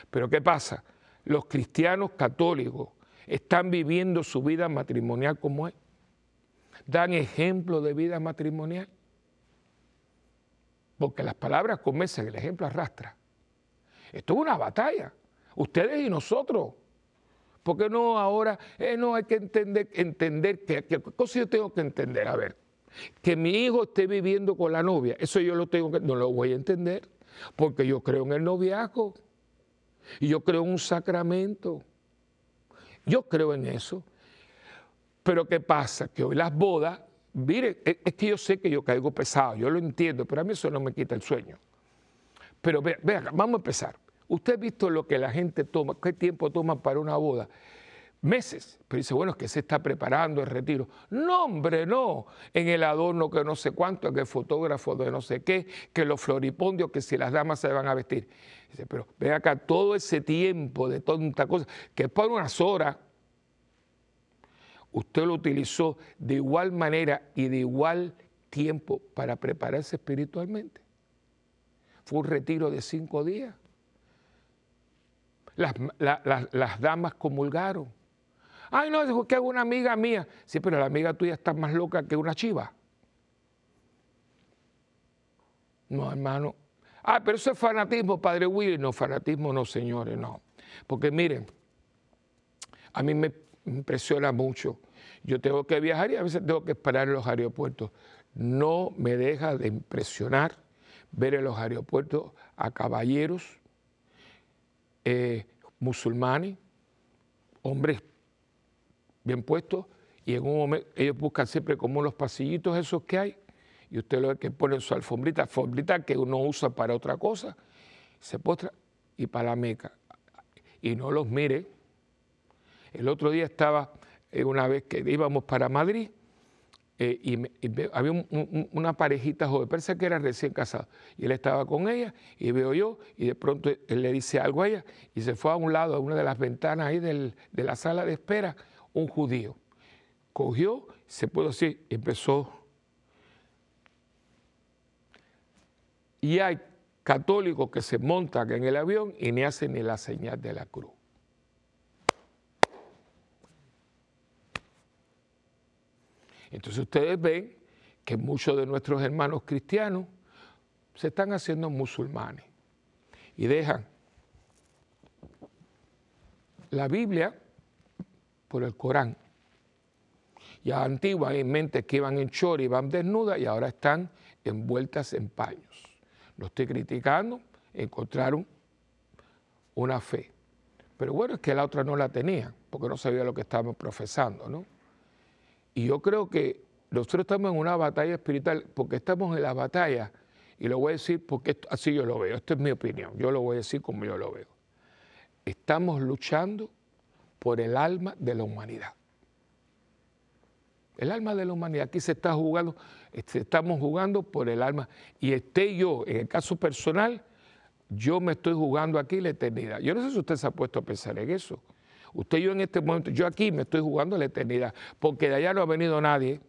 Pero ¿qué pasa? Los cristianos católicos están viviendo su vida matrimonial como es. Dan ejemplo de vida matrimonial porque las palabras convencen, el ejemplo arrastra. Esto es una batalla, ustedes y nosotros. ¿Por qué no ahora? Eh, no hay que entender, entender que, ¿qué cosa yo tengo que entender? A ver, que mi hijo esté viviendo con la novia, eso yo lo tengo que, no lo voy a entender, porque yo creo en el noviazgo y yo creo en un sacramento. Yo creo en eso. Pero ¿qué pasa? Que hoy las bodas Mire, e, es que yo sé que yo caigo pesado, yo lo entiendo, pero a mí eso no me quita el sueño. Pero vean, vamos a empezar. Usted ha visto lo que la gente toma, qué tiempo toma para una boda. Meses. Pero dice, bueno, es que se está preparando el retiro. No, hombre, no. En el adorno que no sé cuánto, que el fotógrafo de no sé qué, que los floripondios, que si las damas se van a vestir. Dice, pero ve acá todo ese tiempo de tonta cosa, que es por unas horas, usted lo utilizó de igual manera y de igual tiempo para prepararse espiritualmente. Fue un retiro de cinco días. Las, damas comulgaron. Ay, no, dijo que es una amiga mía. Sí, pero la amiga tuya está más loca que una chiva. No, hermano. Ah, pero eso es fanatismo, padre Willy. No, fanatismo no, señores, no. Porque miren, a mí me impresiona mucho. Yo tengo que viajar y a veces tengo que esperar en los aeropuertos. no me deja de impresionar ver en los aeropuertos a caballeros eh, musulmanes, hombres bien puestos, y en un momento ellos buscan siempre como los pasillitos esos que hay, y usted lo ve que ponen su alfombrita, alfombrita que uno usa para otra cosa, se postra y para la Meca. Y no los mire. El otro día estaba, eh, una vez que íbamos para Madrid, eh, y, había una parejita joven, parece que era recién casado, y él estaba con ella, y veo yo, y de pronto él le dice algo a ella, y se fue a un lado, a una de las ventanas ahí de la sala de espera, un judío. Cogió, se pudo decir, empezó. Y hay católicos que se montan en el avión y ni hacen ni la señal de la cruz. Entonces ustedes ven que muchos de nuestros hermanos cristianos se están haciendo musulmanes y dejan la Biblia por el Corán. Ya antiguamente que iban en chor y iban desnudas y ahora están envueltas en paños. No estoy criticando, encontraron una fe. Pero bueno, es que la otra no la tenía, porque no sabía lo que estábamos profesando, ¿no? Y yo creo que nosotros estamos en una batalla espiritual porque estamos en la batalla, y lo voy a decir porque así yo lo veo, esta es mi opinión, yo lo voy a decir como yo lo veo. Estamos luchando por el alma de la humanidad. El alma de la humanidad. Aquí se está jugando, este, estamos jugando por el alma. Y esté yo, en el caso personal, yo me estoy jugando aquí la eternidad. Yo no sé si usted se ha puesto a pensar en eso. Usted yo en este momento, yo aquí me estoy jugando la eternidad, porque de allá no ha venido nadie,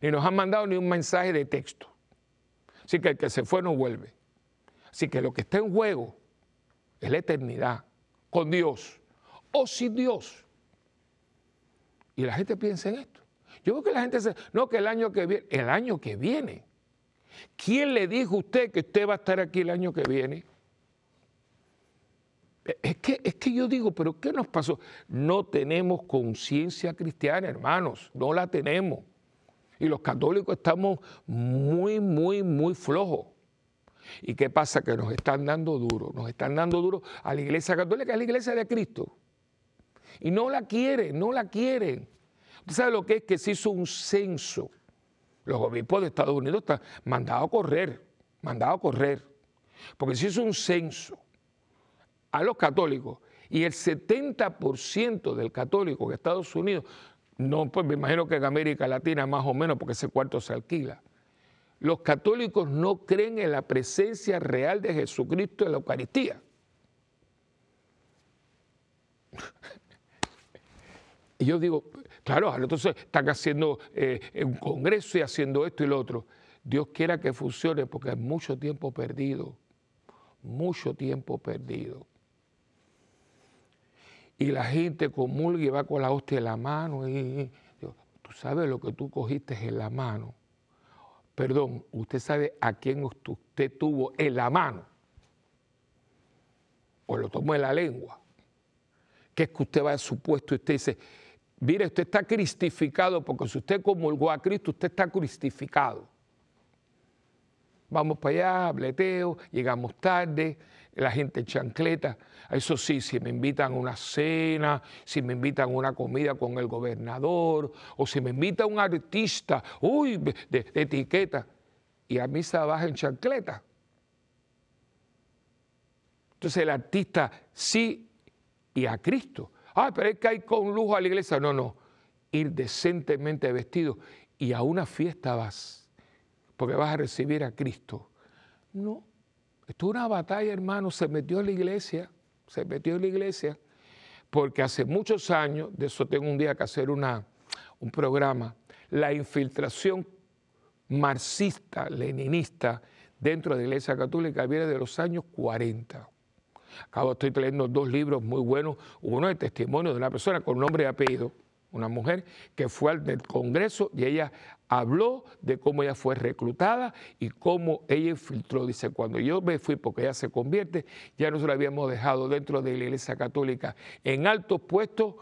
ni nos han mandado ni un mensaje de texto. Así que el que se fue no vuelve. Así que lo que está en juego es la eternidad, con Dios o sin Dios. Y la gente piensa en esto. Yo veo que la gente dice, no, que el año que viene, el año que viene. ¿Quién le dijo a usted que usted va a estar aquí el año que viene? Es que, es que yo digo, pero ¿qué nos pasó? No tenemos conciencia cristiana, hermanos, no la tenemos. Y los católicos estamos muy, muy, muy flojos. ¿Y qué pasa? Que nos están dando duro, nos están dando duro a la iglesia católica, a la iglesia de Cristo. Y no la quieren, no la quieren. ¿Usted sabe lo que es que se hizo un censo? Los obispos de Estados Unidos están mandados a correr, mandados a correr. Porque se hizo un censo a los católicos y el 70% del católico de Estados Unidos, no, pues me imagino que en América Latina más o menos, porque ese cuarto se alquila, los católicos no creen en la presencia real de Jesucristo en la Eucaristía. Y yo digo, claro, entonces están haciendo eh, un congreso y haciendo esto y lo otro. Dios quiera que funcione porque hay mucho tiempo perdido, mucho tiempo perdido y la gente comulga y va con la hostia en la mano. Y, tú sabes lo que tú cogiste en la mano. Perdón, usted sabe a quién usted tuvo en la mano. O lo tomó en la lengua. Que es que usted va a su puesto y usted dice, mire, usted está cristificado porque si usted comulgó a Cristo, usted está cristificado. Vamos para allá, bleteo, llegamos tarde, la gente en chancleta. Eso sí, si me invitan a una cena, si me invitan a una comida con el gobernador, o si me invita un artista, uy, de, etiqueta, y a mí se baja en chancleta. Entonces el artista sí y a Cristo. Ah, pero es que hay con lujo a la iglesia. No, no. Ir decentemente vestido y a una fiesta vas, porque vas a recibir a Cristo. No, esto es una batalla, hermano, se metió en la iglesia, se metió en la iglesia, porque hace muchos años, de eso tengo un día que hacer una, un programa, la infiltración marxista, leninista dentro de la iglesia católica viene de los años 40. Acabo, estoy leyendo dos libros muy buenos, uno de testimonio de una persona con nombre y apellido, una mujer que fue al Congreso y ella habló de cómo ella fue reclutada y cómo ella infiltró. Dice, cuando yo me fui, porque ella se convierte, ya nosotros habíamos dejado dentro de la Iglesia Católica en altos puestos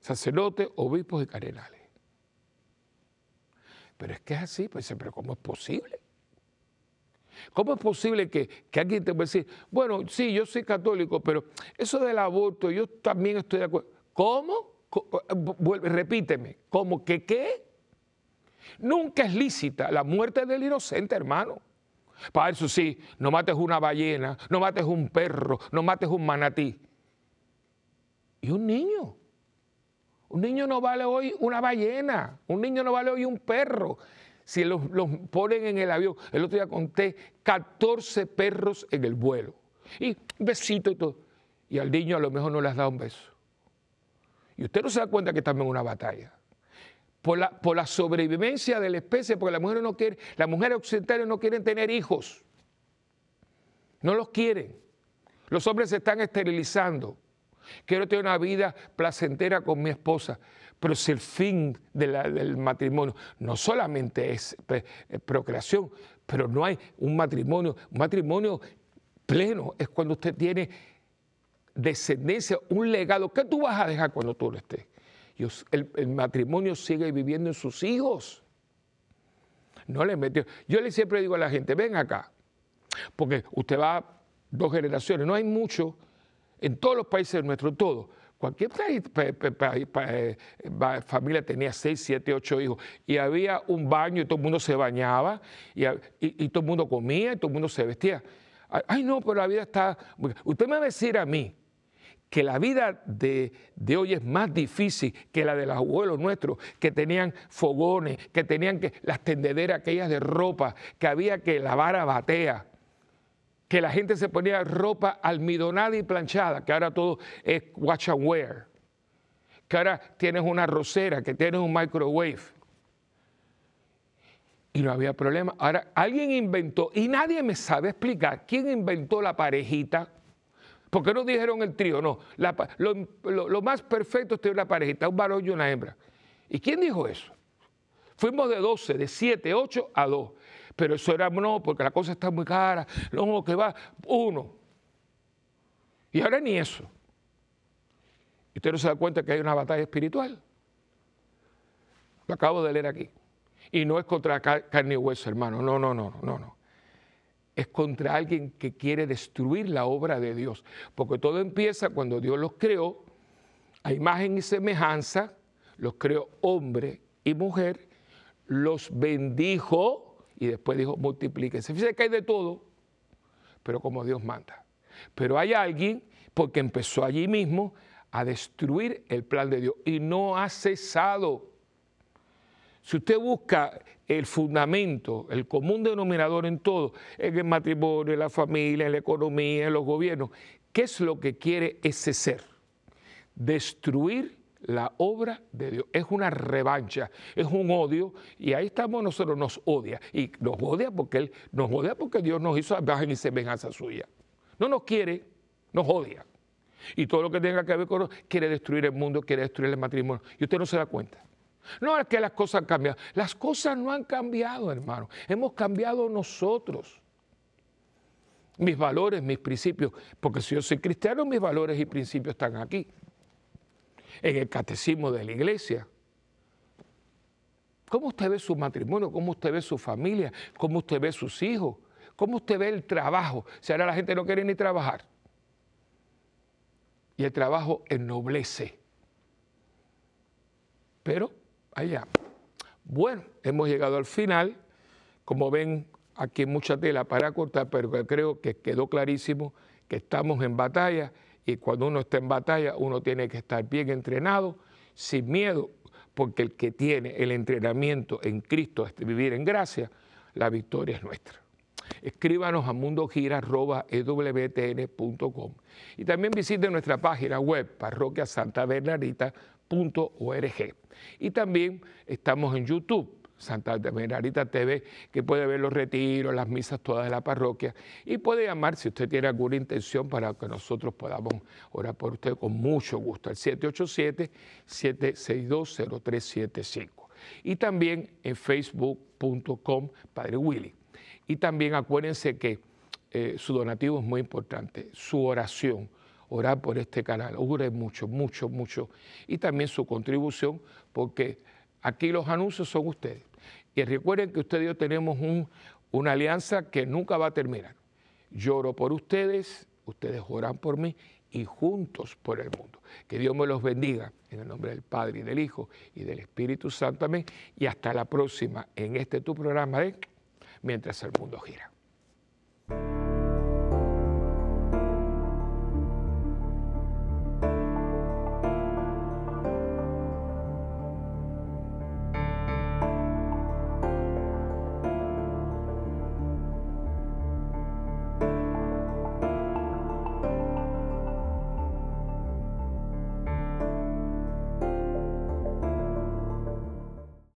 sacerdotes, obispos y cardenales. Pero es que es así, pues pero ¿cómo es posible? ¿Cómo es posible que, que alguien te pueda decir, bueno, sí, yo soy católico, pero eso del aborto, yo también estoy de acuerdo? ¿Cómo? Eh, repíteme, ¿cómo que qué? Nunca es lícita la muerte del inocente, hermano. Para eso sí, no mates una ballena, no mates un perro, no mates un manatí. Y un niño. Un niño no vale hoy una ballena, un niño no vale hoy un perro. Si los, ponen en el avión, el otro día conté 14 perros en el vuelo. Y besito y todo. Y al niño a lo mejor no le has dado un beso. Y usted no se da cuenta que estamos en una batalla. Por la, por la sobrevivencia de la especie, porque las mujeres no las mujeres occidentales no quieren tener hijos. No los quieren. Los hombres se están esterilizando. Quiero tener una vida placentera con mi esposa. Pero si el fin del matrimonio no solamente es procreación, pero no hay un matrimonio, un matrimonio pleno es cuando usted tiene descendencia, un legado. ¿Qué tú vas a dejar cuando tú no estés? El, matrimonio sigue viviendo en sus hijos. No le metió. Yo le siempre digo a la gente, ven acá, porque usted va dos generaciones, no hay mucho en todos los países nuestros, todo. Cualquier eh, familia tenía seis, siete, ocho hijos y había un baño y todo el mundo se bañaba y, todo el mundo comía y todo el mundo se vestía. Ay, no, pero la vida está... Usted me va a decir a mí que la vida de, de, hoy es más difícil que la de los abuelos nuestros, que tenían fogones, que tenían que, las tendederas aquellas de ropa, que había que lavar a batea que la gente se ponía ropa almidonada y planchada, que ahora todo es watch and wear, que ahora tienes una rosera, que tienes un microwave. Y no había problema. Ahora alguien inventó, y nadie me sabe explicar quién inventó la parejita. Porque no dijeron el trío, no. lo, más perfecto es tener una parejita, un varón y una hembra. ¿Y quién dijo eso? Fuimos de 12, de 7, 8 a 2 pero eso era no, porque la cosa está muy cara, no, que va, uno. Y ahora ni eso. Y usted no se da cuenta que hay una batalla espiritual. Lo acabo de leer aquí. Y no es contra carne y hueso, hermano. No, no, no, no, no. Es contra alguien que quiere destruir la obra de Dios. Porque todo empieza cuando Dios los creó, a imagen y semejanza, los creó hombre y mujer, los bendijo y después dijo, multiplíquense. Fíjense que hay de todo, pero como Dios manda. Pero hay alguien, porque empezó allí mismo, a destruir el plan de Dios y no ha cesado. Si usted busca el fundamento, el común denominador en todo, en el matrimonio, en la familia, en la economía, en los gobiernos, ¿qué es lo que quiere ese ser? Destruir la obra de Dios. Es una revancha, es un odio y ahí estamos nosotros, nos odia. Y nos odia porque Él nos odia porque Dios nos hizo imagen y semejanza suya. No nos quiere, nos odia. Y todo lo que tenga que ver con quiere destruir el mundo, quiere destruir el matrimonio. Y usted no se da cuenta. No es que las cosas han cambiado. Las cosas no han cambiado, hermano. Hemos cambiado nosotros. Mis valores, mis principios. Porque si yo soy cristiano, mis valores y principios están aquí en el catecismo de la iglesia. ¿Cómo usted ve su matrimonio? ¿Cómo usted ve su familia? ¿Cómo usted ve sus hijos? ¿Cómo usted ve el trabajo? Si ahora la gente no quiere ni trabajar. Y el trabajo ennoblece. Pero allá. Bueno, hemos llegado al final. Como ven, aquí mucha tela para cortar, pero creo que quedó clarísimo que estamos en batalla y cuando uno está en batalla, uno tiene que estar bien entrenado, sin miedo, porque el que tiene el entrenamiento en Cristo, vivir en gracia, la victoria es nuestra. Escríbanos a mundogira.ewtn.com y también visite nuestra página web Y también estamos en YouTube Santa Temerarita TV, que puede ver los retiros, las misas todas de la parroquia y puede llamar si usted tiene alguna intención para que nosotros podamos orar por usted con mucho gusto al 787-762-0375 y también en facebook.com Padre Willy. Y también acuérdense que eh, su donativo es muy importante, su oración, orar por este canal, ore mucho, mucho, mucho y también su contribución porque Aquí los anuncios son ustedes. Y recuerden que usted y yo tenemos una alianza que nunca va a terminar. Lloro por ustedes, ustedes oran por mí y juntos por el mundo. Que Dios me los bendiga en el nombre del Padre y del Hijo y del Espíritu Santo. Amén. Y hasta la próxima en este tu programa de Mientras el mundo gira.